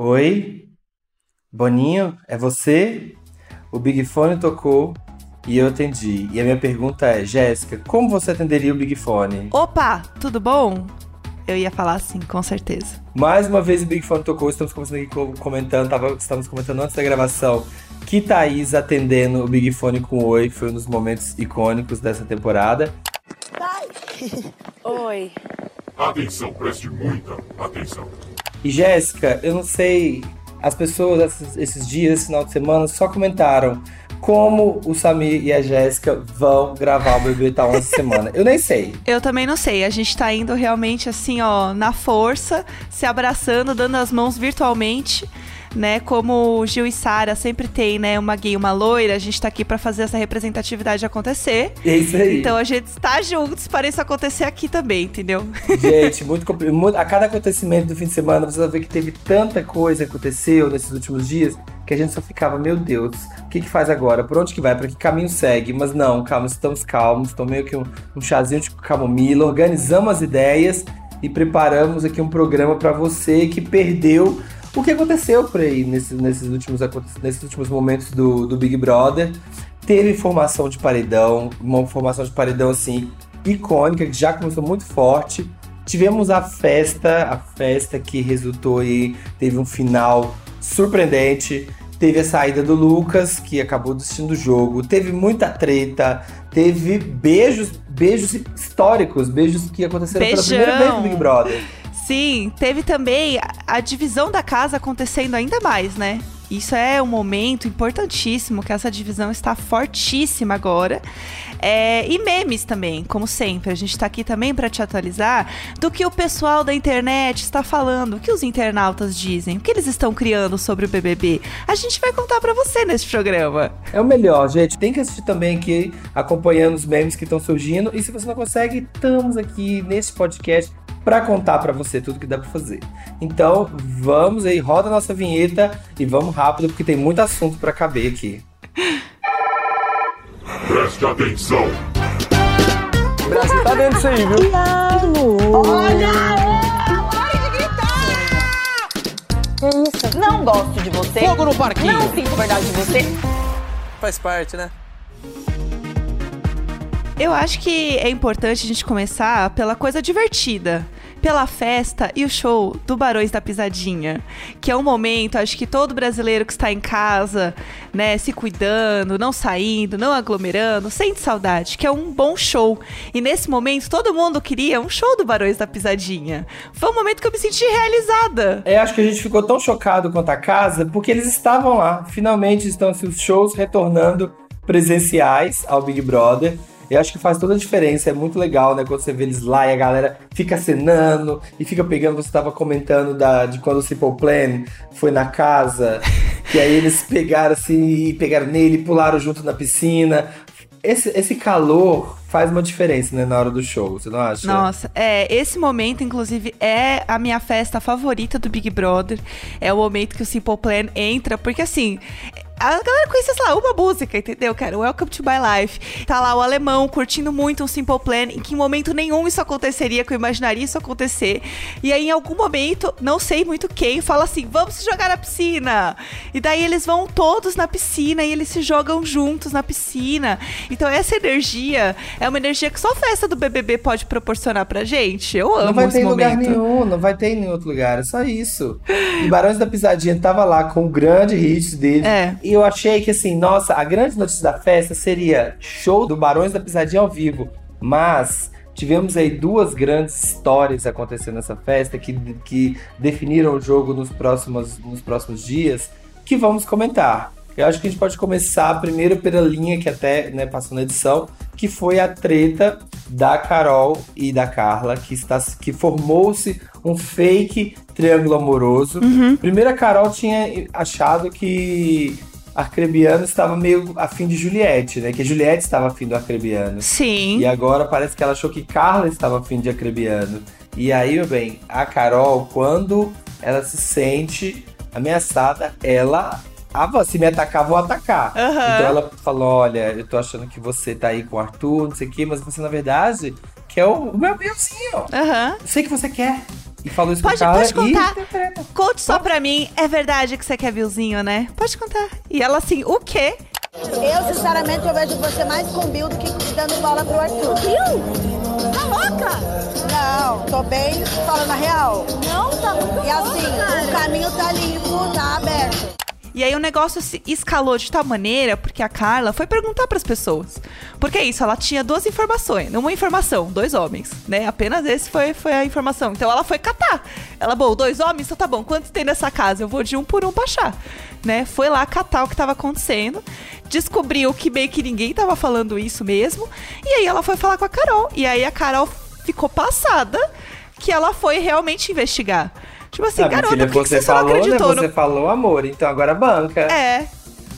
Oi? Boninho, é você? O Big Fone tocou e eu atendi. E a minha pergunta é, Jéssica, como você atenderia o Big Fone? Opa, tudo bom? Eu ia falar assim, com certeza. Mais uma vez o Big Fone tocou, estamos começando aqui comentando, tava, estamos comentando antes da gravação que Thaís atendendo o Big Fone com Oi, que foi um dos momentos icônicos dessa temporada. Oi. Atenção, preste muita atenção. E Jéssica, eu não sei, as pessoas esses, dias, esse final de semana, só comentaram como o Samir e a Jéssica vão gravar o Bebê Tá essa semana. Eu nem sei. Eu também não sei. A gente tá indo realmente assim, ó, na força, se abraçando, dando as mãos virtualmente né? Como o Gil e Sara sempre tem, né, uma gay e uma loira, a gente tá aqui para fazer essa representatividade acontecer. É isso aí. Então a gente está juntos para isso acontecer aqui também, entendeu? Gente, muito, muito a cada acontecimento do fim de semana, você vai ver que teve tanta coisa que aconteceu nesses últimos dias que a gente só ficava, meu Deus, o que que faz agora? Por onde que vai? Para que caminho segue? Mas não, calma, estamos calmos, tomei aqui um, um chazinho de camomila, organizamos as ideias e preparamos aqui um programa para você que perdeu o que aconteceu por aí nesses, nesses, últimos, nesses últimos momentos do, do Big Brother. Teve formação de paredão, uma formação de paredão assim icônica, que já começou muito forte. Tivemos a festa, a festa que resultou e teve um final surpreendente. Teve a saída do Lucas, que acabou desistindo do jogo. Teve muita treta. Teve beijos, beijos históricos, beijos que aconteceram Beijão. pela primeira vez no Big Brother. Sim, teve também a divisão da casa acontecendo ainda mais, né? Isso é um momento importantíssimo, que essa divisão está fortíssima agora. É, e memes também, como sempre. A gente está aqui também para te atualizar do que o pessoal da internet está falando, o que os internautas dizem, o que eles estão criando sobre o BBB. A gente vai contar para você nesse programa. É o melhor, gente. Tem que assistir também aqui, acompanhando os memes que estão surgindo. E se você não consegue, estamos aqui nesse podcast para contar para você tudo que dá para fazer. Então, vamos aí, roda a nossa vinheta e vamos rápido porque tem muito assunto para caber aqui. Preste atenção. O Brasil tá dentro disso aí, viu? Olha! Pare de gritar! Que isso? Não gosto de você. Fogo no parquinho. Não sinto verdade de você. Faz parte, né? Eu acho que é importante a gente começar pela coisa divertida pela festa e o show do Barões da Pisadinha, que é um momento, acho que todo brasileiro que está em casa, né, se cuidando, não saindo, não aglomerando, sente saudade, que é um bom show. E nesse momento todo mundo queria um show do Barões da Pisadinha. Foi um momento que eu me senti realizada. É, acho que a gente ficou tão chocado quanto a casa, porque eles estavam lá. Finalmente estão os shows retornando presenciais ao Big Brother. Eu acho que faz toda a diferença, é muito legal, né? Quando você vê eles lá e a galera fica acenando e fica pegando. Você tava comentando da, de quando o Simple Plan foi na casa, que aí eles pegaram assim, pegaram nele, pularam junto na piscina. Esse, esse calor faz uma diferença, né, na hora do show, você não acha? Nossa, é, esse momento, inclusive, é a minha festa favorita do Big Brother. É o momento que o Simple Plan entra, porque assim, a galera conhecia, sei lá, uma música, entendeu, cara? Welcome to My Life. Tá lá o alemão curtindo muito um Simple Plan, em que em momento nenhum isso aconteceria, que eu imaginaria isso acontecer. E aí, em algum momento, não sei muito quem, fala assim: vamos se jogar na piscina. E daí eles vão todos na piscina e eles se jogam juntos na piscina. Então, essa energia é uma energia que só a festa do BBB pode proporcionar pra gente. Eu amo Não vai ter em lugar nenhum, não vai ter em nenhum outro lugar, é só isso. E Barões da Pisadinha tava lá com o grande hit dele. É. E eu achei que assim, nossa, a grande notícia da festa seria show do Barões da Pisadinha ao vivo. Mas tivemos aí duas grandes histórias acontecendo nessa festa que, que definiram o jogo nos próximos, nos próximos dias, que vamos comentar. Eu acho que a gente pode começar primeiro pela linha que até né, passou na edição, que foi a treta da Carol e da Carla, que, está, que formou-se um fake triângulo amoroso. Primeiro a Carol tinha achado que Arcrebiano estava meio afim de Juliette, né? Que Juliette estava afim do Arcrebiano. Sim. E agora parece que ela achou que Carla estava afim de Acrebiano. E aí, meu bem, a Carol, quando ela se sente ameaçada, ela. Ah, se me atacar, vou atacar. Aham. Então ela falou: olha, eu tô achando que você tá aí com o Arthur, não sei o quê, mas você, na verdade, quer o, o meu. Aham. Eu sei que você quer. E falou isso Pode, com a Carla pode contar. e... Conte só pra mim, é verdade que você quer viuzinho, né? Pode contar. E ela assim, o quê? Eu, sinceramente, eu vejo você mais com o Bill do que dando bola pro Arthur. Bill? Tá louca? Não, tô bem falando a real. Não, tá muito E assim, o caminho tá limpo, tá aberto. E aí o negócio se escalou de tal maneira porque a Carla foi perguntar pras pessoas. Porque é isso, ela tinha duas informações. Uma informação, dois homens, né? Apenas esse foi, foi a informação. Então ela foi catar. Ela, bom, dois homens, então tá bom. Quantos tem nessa casa? Eu vou de um por um pra achar. Né? Foi lá catar o que tava acontecendo. Descobriu que meio que ninguém tava falando isso mesmo. E aí ela foi falar com a Carol. E aí a Carol ficou passada que ela foi realmente investigar. Tipo assim, Ah, garota, filha, por que que você você só não falou, né? acreditou no Você falou amor, então agora banca. é.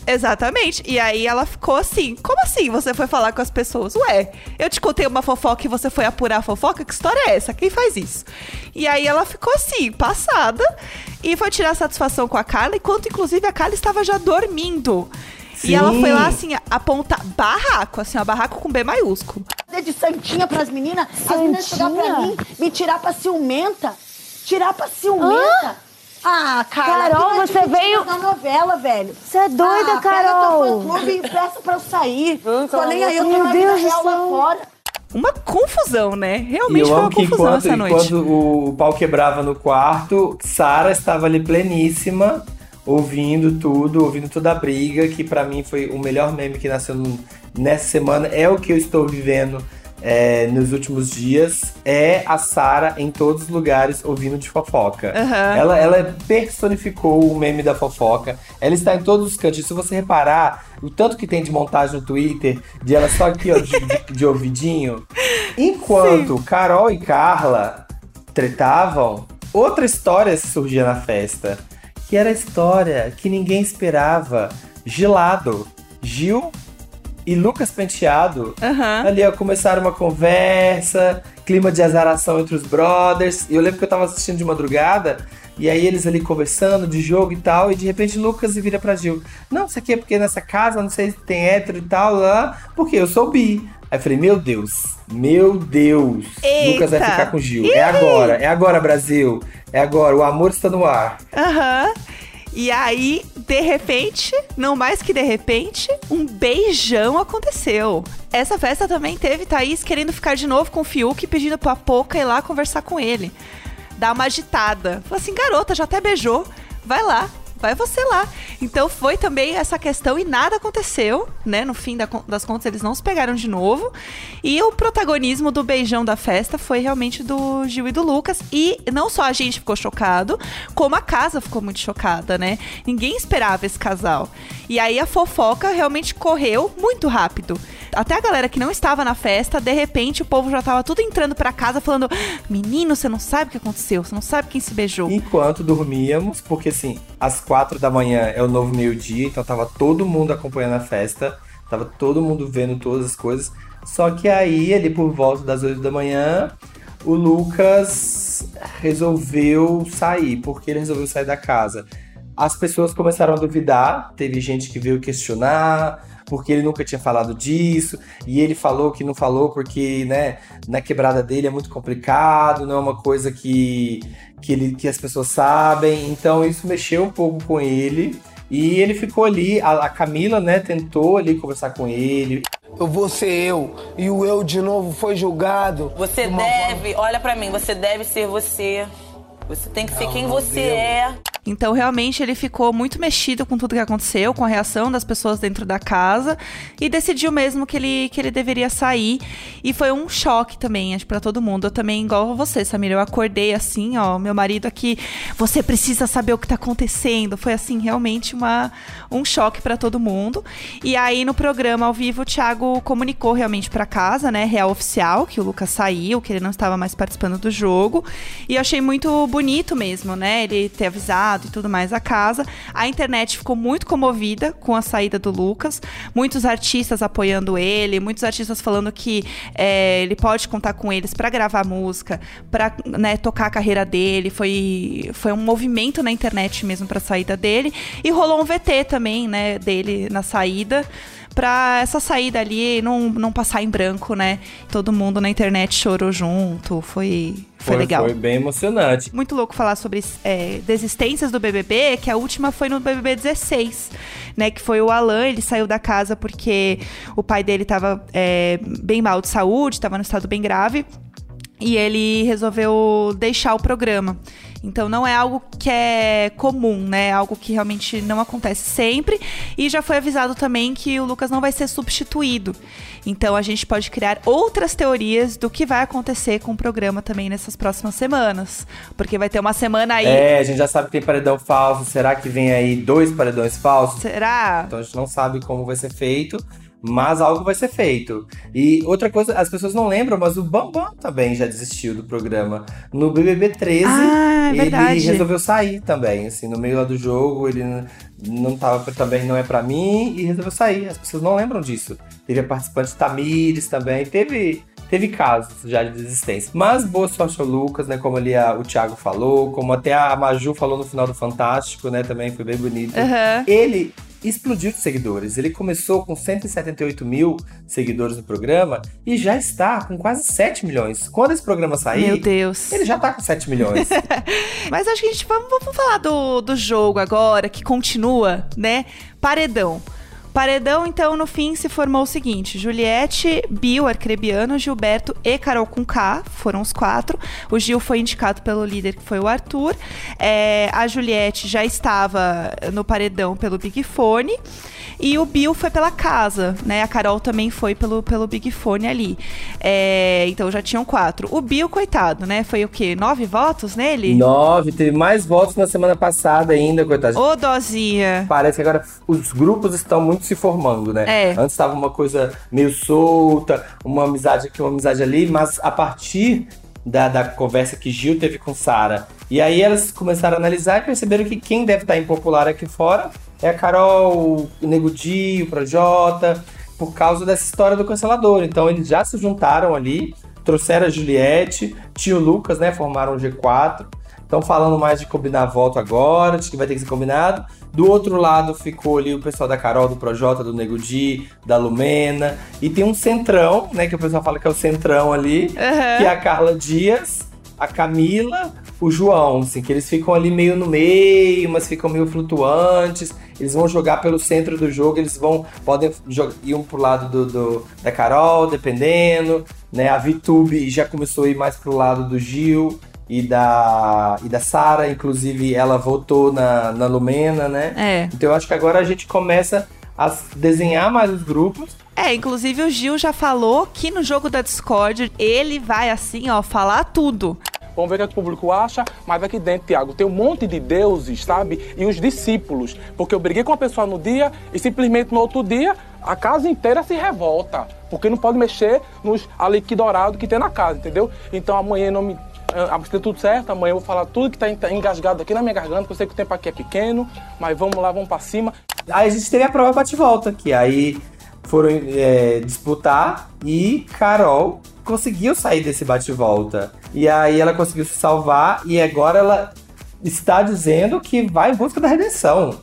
Exatamente. E aí ela ficou assim: como assim você foi falar com as pessoas? Ué, eu te contei uma fofoca e você foi apurar a fofoca? Que história é essa? Quem faz isso? E aí ela ficou assim, passada, e foi tirar satisfação com a Carla, enquanto inclusive a Carla estava já dormindo. E ela Sim. foi lá assim, apontar barraco, assim, ó, barraco com B maiúsculo. Fazer de santinha pras meninas, as meninas chegar pra mim, me tirar pra ciumenta. Tirar pra ciumenta. Ah, Carla, Carol, você veio- na novela, velho. Você é doida, ah, Carol. Pega teu fã-clube e peça pra eu sair. Tô nem aí, eu tô Meu na vida Deus do real lá céu. fora. Uma confusão, né? E Realmente eu foi uma que confusão enquanto, essa noite. enquanto o pau quebrava no quarto, Sara estava ali pleníssima, ouvindo tudo, ouvindo toda a briga, que pra mim foi o melhor meme que nasceu no- nessa semana. É o que eu estou vivendo é, nos últimos dias. É a Sara em todos os lugares ouvindo de fofoca. Aham. Ela, ela personificou o meme da fofoca. Ela está em todos os cantos. Se você reparar, o tanto que tem de montagem no Twitter, de ela só aqui, ó, de, de- de ouvidinho. Enquanto Carol e Carla tretavam, outra história surgia na festa. Que era a história que ninguém esperava. Gilado. Gil e Lucas Penteado Aham. Ali, ó, começaram uma conversa, clima de azaração entre os brothers. E eu lembro que eu tava assistindo de madrugada, e aí eles ali conversando de jogo e tal, e de repente Lucas vira pra Gil. Não, isso aqui é porque nessa casa, não sei se tem hétero e tal, lá, porque eu sou bi. Aí eu falei, meu Deus, meu Deus, Eita. Lucas vai ficar com Gil. É agora, é agora, Brasil. É agora, o amor está no ar. Aham. E aí, de repente, não mais que de repente, um beijão aconteceu. Essa festa também teve Thaís querendo ficar de novo com o Fiuk, pedindo pra Poca ir lá conversar com ele. Dar uma agitada. Falou assim, garota, já até beijou. Vai lá. Vai você lá. Então foi também essa questão e nada aconteceu, né? No fim das contas, eles não se pegaram de novo. E o protagonismo do beijão da festa foi realmente do Gil e do Lucas. E não só a gente ficou chocado, como a casa ficou muito chocada, né? Ninguém esperava esse casal. E aí a fofoca realmente correu muito rápido. Até a galera que não estava na festa, de repente o povo já tava tudo entrando pra casa falando: Menino, você não sabe o que aconteceu, você não sabe quem se beijou. Enquanto dormíamos, porque assim, às quatro da manhã é o novo meio-dia, então tava todo mundo acompanhando a festa, tava todo mundo vendo todas as coisas. Só que aí, ali por volta das oito da manhã, o Lucas resolveu sair, porque ele resolveu sair da casa. As pessoas começaram a duvidar, teve gente que veio questionar, porque ele nunca tinha falado disso, e ele falou que não falou porque, né, na quebrada dele é muito complicado, não é uma coisa que, que, ele, que as pessoas sabem, então isso mexeu um pouco com ele, e ele ficou ali, a, a Camila, né, tentou ali conversar com ele, Eu vou ser eu. E o eu de novo foi julgado. Você deve, olha pra mim, você deve ser você. Você tem que ser quem você é. Então, realmente, ele ficou muito mexido com tudo que aconteceu, com a reação das pessoas dentro da casa, e decidiu mesmo que ele, que ele deveria sair. E foi um choque também, acho, pra todo mundo. Eu também, igual você, Samira, eu acordei assim, ó, meu marido aqui, você precisa saber o que tá acontecendo. Foi, assim, realmente uma, um choque pra todo mundo. E aí, no programa ao vivo, o Thiago comunicou realmente pra casa, né, real oficial, que o Lucas saiu, que ele não estava mais participando do jogo. E eu achei muito bonito mesmo, né, ele ter avisado e tudo mais a casa. A internet ficou muito comovida com a saída do Lucas. Muitos artistas apoiando ele, muitos artistas falando que é, ele pode contar com eles pra gravar música, pra né, tocar a carreira dele. Foi, foi um movimento na internet mesmo pra saída dele. E rolou um VT também, né, dele na saída. Pra essa saída ali não, não passar em branco, né? Todo mundo na internet chorou junto, foi, foi, legal. Foi bem emocionante. Muito louco falar sobre é, desistências do BBB, que a última foi no BBB 16, né? Que foi o Alan, ele saiu da casa porque o pai dele tava é, bem mal de saúde, tava no estado bem grave. E ele resolveu deixar o programa. Então não é algo que é comum, né? É algo que realmente não acontece sempre. E já foi avisado também que o Lucas não vai ser substituído. Então a gente pode criar outras teorias do que vai acontecer com o programa também nessas próximas semanas. Porque vai ter uma semana aí. É, a gente já sabe que tem paredão falso. Será que vem aí dois paredões falsos? Será? Então a gente não sabe como vai ser feito. Mas algo vai ser feito. E outra coisa, as pessoas não lembram, mas o Bambam também já desistiu do programa. No BBB 13, Ah, é ele verdade. resolveu sair também, assim, no meio lá do jogo, ele não tava também, não é pra mim, e resolveu sair. As pessoas não lembram disso. Teve a participante Tamires também, teve. Teve casos já de desistência. Mas boa sorte ao Lucas, né? Como ali a- o Thiago falou, como até a Maju falou no final do Fantástico, né? Também foi bem bonito. Aham. Ele explodiu de seguidores. Ele começou com 178 mil seguidores no programa e já está com quase 7 milhões. Quando esse programa sair, Meu Deus. ele já tá com 7 milhões. Mas acho que a gente vamos, vamos falar do, do jogo agora, que continua, né? Paredão. Paredão, então, no fim, se formou o seguinte: Juliette, Bill, Arcrebiano, Gilberto e Carol com K foram os quatro. O Gil foi indicado pelo líder, que foi o Arthur. É, a Juliette já estava no paredão pelo Big Fone. E o Bill foi pela casa, né? A Carol também foi pelo, pelo Big Fone ali. É, então já tinham quatro. O Bill, coitado, né? Foi o quê? Nove votos nele? 9, teve mais votos na semana passada ainda, coitado. Ô, Dozinha. Parece que agora os grupos estão muito se formando, né? É. Antes estava uma coisa meio solta, uma amizade aqui, uma amizade ali, mas a partir da, da conversa que Gil teve com Sara, e aí elas começaram a analisar e perceberam que quem deve estar impopular aqui fora é a Carol, o Nego Di, o Projota, por causa dessa história do cancelador. Então eles já se juntaram ali, trouxeram a Juliette, tinha o Lucas, né? Formaram o G4. Estão falando mais de combinar voto agora, de que vai ter que ser combinado. Do outro lado ficou ali o pessoal da Carol, do Projota, do Nego Di, da Lumena. E tem um centrão, né? Que o pessoal fala que é o centrão ali, Aham. que é a Carla Dias, a Camila, o João, assim, que eles ficam ali meio no meio, mas ficam meio flutuantes. Eles vão jogar pelo centro do jogo, eles vão podem jogar, ir um pro lado do, do- da Carol, dependendo, né? A VTube já começou a ir mais pro lado do Gil e da e da Sara, inclusive ela votou na, na Lumena, né? É. Então eu acho que agora a gente começa a desenhar mais os grupos É, inclusive o Gil já falou que no jogo da Discord ele vai assim, ó, falar tudo. Vamos ver o que, é que o público acha, mas aqui dentro, Tiago, tem um monte de deuses, sabe? E os discípulos. Porque eu briguei com uma pessoa no dia e simplesmente no outro dia a casa inteira se revolta. Porque não pode mexer nos aliqui dourado que tem na casa, entendeu? Então amanhã não me. Der tudo certo, amanhã eu vou falar tudo que tá en- engasgado aqui na minha garganta, que eu sei que o tempo aqui é pequeno, mas vamos lá, vamos pra cima. Aí a gente teve a prova bate-volta, que aí foram é, disputar e Carol conseguiu sair desse bate-volta. E aí ela conseguiu se salvar e agora ela está dizendo que vai em busca da redenção.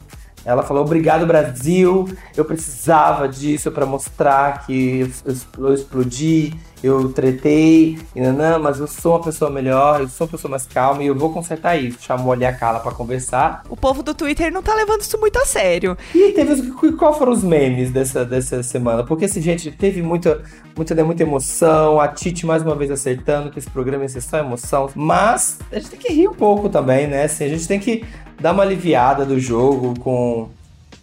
Ela falou: Obrigado, Brasil. Eu precisava disso para mostrar que eu explodi, eu tretei, e nanã, mas eu sou uma pessoa melhor, eu sou uma pessoa mais calma e eu vou consertar isso. Chamou ali a Carla para conversar. O povo do Twitter não tá levando isso muito a sério. E teve os, qual foram os memes dessa, dessa semana? Porque, assim, gente, teve muita, muita, né, muita emoção. A Titi mais uma vez acertando que esse programa ia ser só emoção. Mas a gente tem que rir um pouco também, né? Assim, a gente tem que dar uma aliviada do jogo com,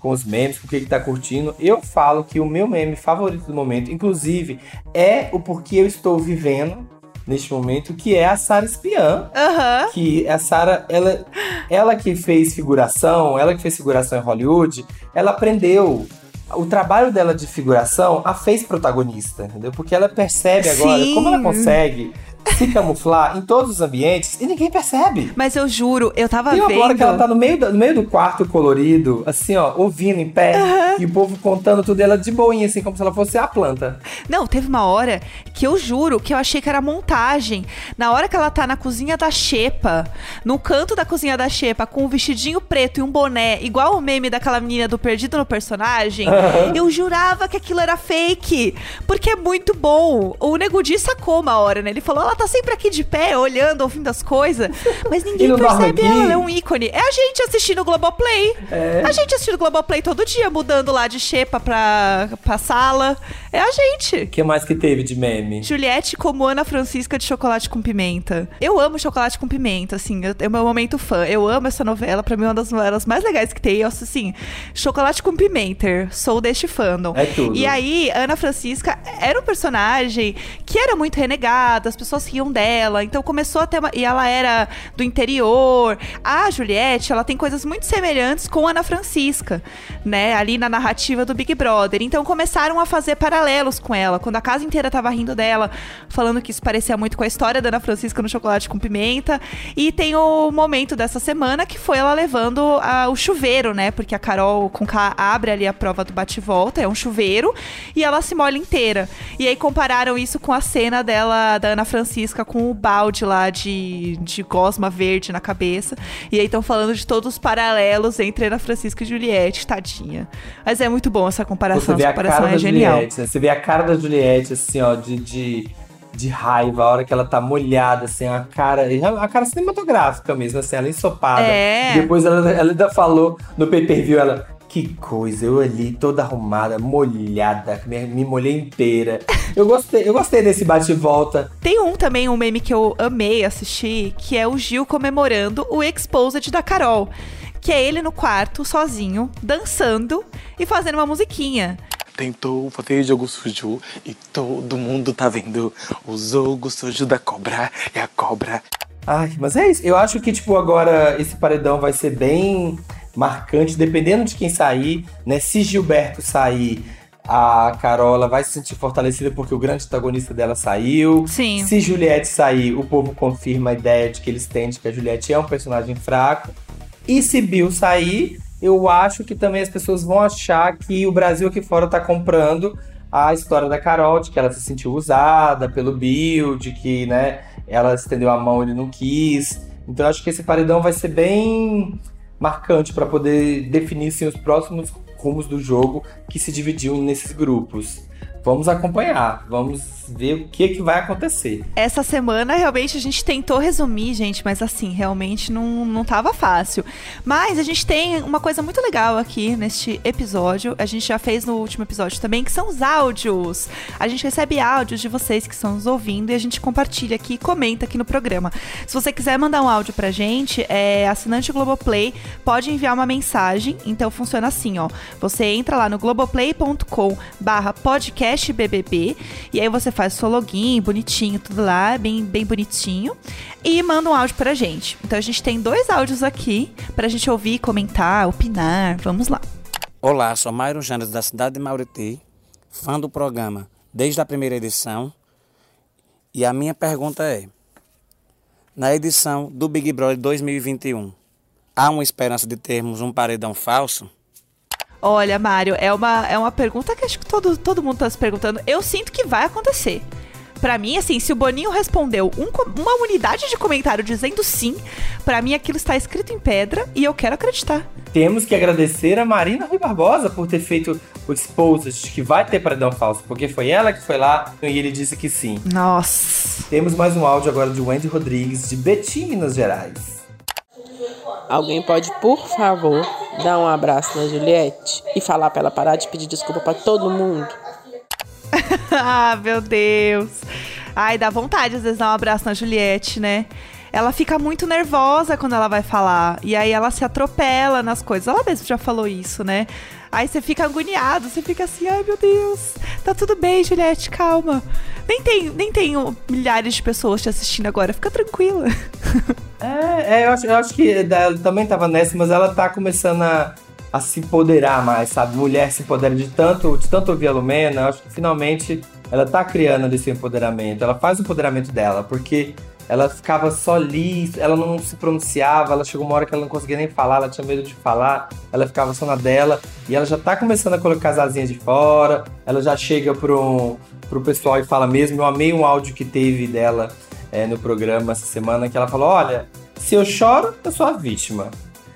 com os memes, com o que, que tá curtindo. Eu falo que o meu meme favorito do momento, inclusive, é o porquê eu estou vivendo neste momento, que é a Sara Espiã Aham. que a Sarah, ela, ela que fez figuração, ela que fez figuração em Hollywood, ela aprendeu o trabalho dela de figuração, a fez protagonista, entendeu? Porque ela percebe agora Sim. como ela consegue se camuflar em todos os ambientes e ninguém percebe. Mas eu juro, eu tava Tem uma vendo. hora que ela tá no meio, do, no meio do quarto colorido, assim, ó, ouvindo em pé, e o povo contando tudo, ela de boinha, assim, como se ela fosse a planta. Não, teve uma hora que eu juro que eu achei que era montagem. Na hora que ela tá na cozinha da Xepa, no canto da cozinha da Xepa, com um vestidinho preto e um boné, igual o meme daquela menina do Perdido no Personagem, eu jurava que aquilo era fake. Porque é muito bom. O Nego Di sacou uma hora, né? Ele falou, ela tá sempre aqui de pé, olhando, ouvindo as coisas, mas ninguém percebe ela, ela é um ícone. É a gente assistindo o Globoplay. A gente assistindo o Globoplay todo dia, mudando lá de Xepa pra, pra sala. É a gente. O que mais que teve de meme? Juliette como Ana Francisca de Chocolate com Pimenta. Eu amo chocolate com pimenta, assim, é o meu momento fã. Eu amo essa novela, pra mim é uma das novelas mais legais que tem. Eu, assim, chocolate com pimenta, sou deste fandom. É tudo. E aí, Ana Francisca era um personagem que era muito renegada, as pessoas riam dela, então começou a ter uma... E ela era do interior. A Juliette, ela tem coisas muito semelhantes com Ana Francisca, né? Ali na narrativa do Big Brother. Então começaram a fazer paralelos com ela. Quando a casa inteira tava rindo dela, falando que isso parecia muito com a história da Ana Francisca no chocolate com pimenta. E tem o momento dessa semana que foi ela levando a- o chuveiro, né? Porque a Carol com K abre ali a prova do bate-volta, é um chuveiro, e ela se molha inteira. E aí compararam isso com a cena dela, da Ana Francisca, com o balde lá de, de gosma verde na cabeça. E aí estão falando de todos os paralelos entre Ana Francisca e Juliette, tadinha. Mas é muito bom essa comparação, essa comparação da é genial. Juliette, né? Você vê a cara da Juliette, assim, ó, de, de, de raiva, a hora que ela tá molhada, assim, a cara. A cara cinematográfica mesmo, assim, ela ensopada. É. Depois ela, ela ainda falou no pay-per-view, ela. Que coisa, eu ali toda arrumada, molhada, me, me molhei inteira. Eu gostei, eu gostei desse bate-volta. Tem um também, um meme que eu amei assistir, que é o Gil comemorando o Exposed da Carol. Que é ele no quarto, sozinho, dançando e fazendo uma musiquinha. Tentou fazer jogo sujo e todo mundo tá vendo o jogo sujo da cobra e a cobra. Ai, mas é isso. Eu acho que, tipo, agora esse paredão vai ser bem marcante, dependendo de quem sair, né? Se Gilberto sair, a Carola vai se sentir fortalecida porque o grande antagonista dela saiu. Sim. Se Juliette sair, o povo confirma a ideia de que eles têm de que a Juliette é um personagem fraco. E se Bill sair, eu acho que também as pessoas vão achar que o Brasil aqui fora tá comprando a história da Carol, de que ela se sentiu usada pelo Bill, de que, né, ela estendeu a mão e ele não quis. Então eu acho que esse paredão vai ser bem marcante para poder definir assim, os próximos rumos do jogo que se dividiu nesses grupos. Vamos acompanhar, vamos ver o que, que vai acontecer. Essa semana, realmente, a gente tentou resumir, gente, mas assim, realmente não, não tava fácil. Mas a gente tem uma coisa muito legal aqui neste episódio. A gente já fez no último episódio também, que são os áudios. A gente recebe áudios de vocês que estão nos ouvindo e a gente compartilha aqui e comenta aqui no programa. Se você quiser mandar um áudio pra gente, é assinante Globoplay, pode enviar uma mensagem. Então funciona assim, ó. Você entra lá no globoplay.com barra podcast BBB e aí você faz seu login, bonitinho, tudo lá, bem, bem bonitinho, e manda um áudio pra gente. Então a gente tem dois áudios aqui pra gente ouvir, comentar, opinar. Vamos lá. Olá, sou Mairo Janes da cidade de Mauriti, fã do programa desde a primeira edição. E a minha pergunta é: na edição do Big Brother 2021, há uma esperança de termos um paredão falso? Olha, Mário, é uma, é uma pergunta que acho que todo, todo mundo tá se perguntando. Eu sinto que vai acontecer. Pra mim, assim, se o Boninho respondeu um uma unidade de comentário dizendo sim, pra mim aquilo está escrito em pedra e eu quero acreditar. Temos que agradecer a Marina Rui Barbosa por ter feito o Exposed, que vai ter paredão falso, porque foi ela que foi lá e ele disse que sim. Nossa. Temos mais um áudio agora de Wendy Rodrigues, de Betim, Minas Gerais. Alguém pode, por favor, dar um abraço na Juliette e falar pra ela parar de pedir desculpa pra todo mundo? ah, meu Deus. Ai, dá vontade às vezes dar um abraço na Juliette, né? Ela fica muito nervosa quando ela vai falar. E aí ela se atropela nas coisas. Ela mesma já falou isso, né? Aí você fica agoniado, você fica assim, ai meu Deus, tá tudo bem, Juliette, calma. Nem tem, nem tem milhares de pessoas te assistindo agora, fica tranquila. É, é, eu, acho, eu acho que ela também tava nessa, mas ela tá começando a, a se empoderar mais, sabe? Mulher se empodera de tanto, de tanto ouvir a Lumena, eu acho que finalmente ela tá criando esse empoderamento, ela faz o empoderamento dela, porque ela ficava só ali, ela não se pronunciava, ela chegou uma hora que ela não conseguia nem falar, ela tinha medo de falar, ela ficava só na dela, e ela já tá começando a colocar as asinhas de fora, ela já chega pro, pro pessoal e fala mesmo, eu amei um áudio que teve dela é, no programa essa semana, que ela falou, olha, se eu choro, eu sou a vítima.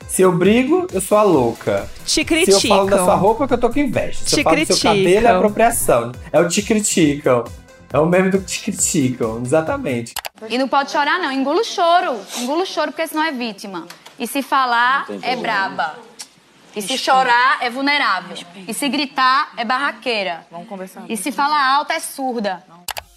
Se eu brigo, eu sou a louca. Te criticam. Se eu falo da sua roupa, que eu tô com inveja. Se Te eu falo do seu cabelo, é criticam. apropriação. É o te criticam. É o meme do te criticam, exatamente. E não pode chorar, não. Engula o choro. Engula o choro, porque senão é vítima. E se falar, é braba. E se chorar, é vulnerável. E se gritar, é barraqueira. Vamos conversar. E se falar alto, é surda.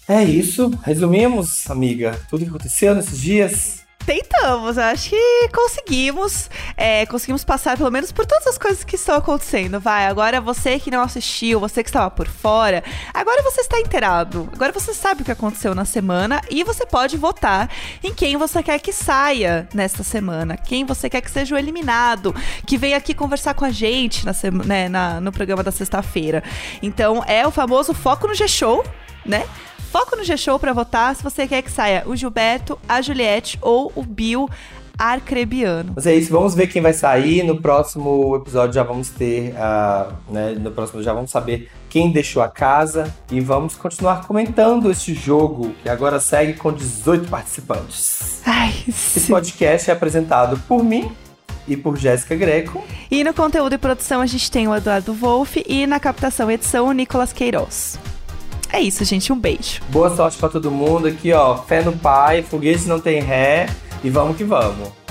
É isso. Resumimos, amiga, tudo que aconteceu nesses dias. Tentamos, acho que conseguimos. É, conseguimos passar pelo menos por todas as coisas que estão acontecendo. Vai, agora você que não assistiu, você que estava por fora, agora você está inteirado. Agora você sabe o que aconteceu na semana e você pode votar em quem você quer que saia nesta semana, quem você quer que seja o eliminado, que venha aqui conversar com a gente na né, na- no programa da sexta-feira. Então é o famoso foco no G-Show, né? Foco no G-Show pra votar se você quer que saia o Gilberto, a Juliette ou o Bill Arcrebiano. Mas é isso, vamos ver quem vai sair. No próximo episódio já vamos ter, ah, né, no próximo já vamos saber quem deixou a casa e vamos continuar comentando este jogo que agora segue com 18 participantes. Ai, Esse podcast é apresentado por mim e por Jéssica Greco. E no conteúdo e produção a gente tem o Eduardo Wolff e na captação e edição o Nicolas Queiroz. É isso, gente. Um beijo. Boa sorte pra todo mundo aqui, ó. Fé no pai, foguete não tem ré e vamos que vamos.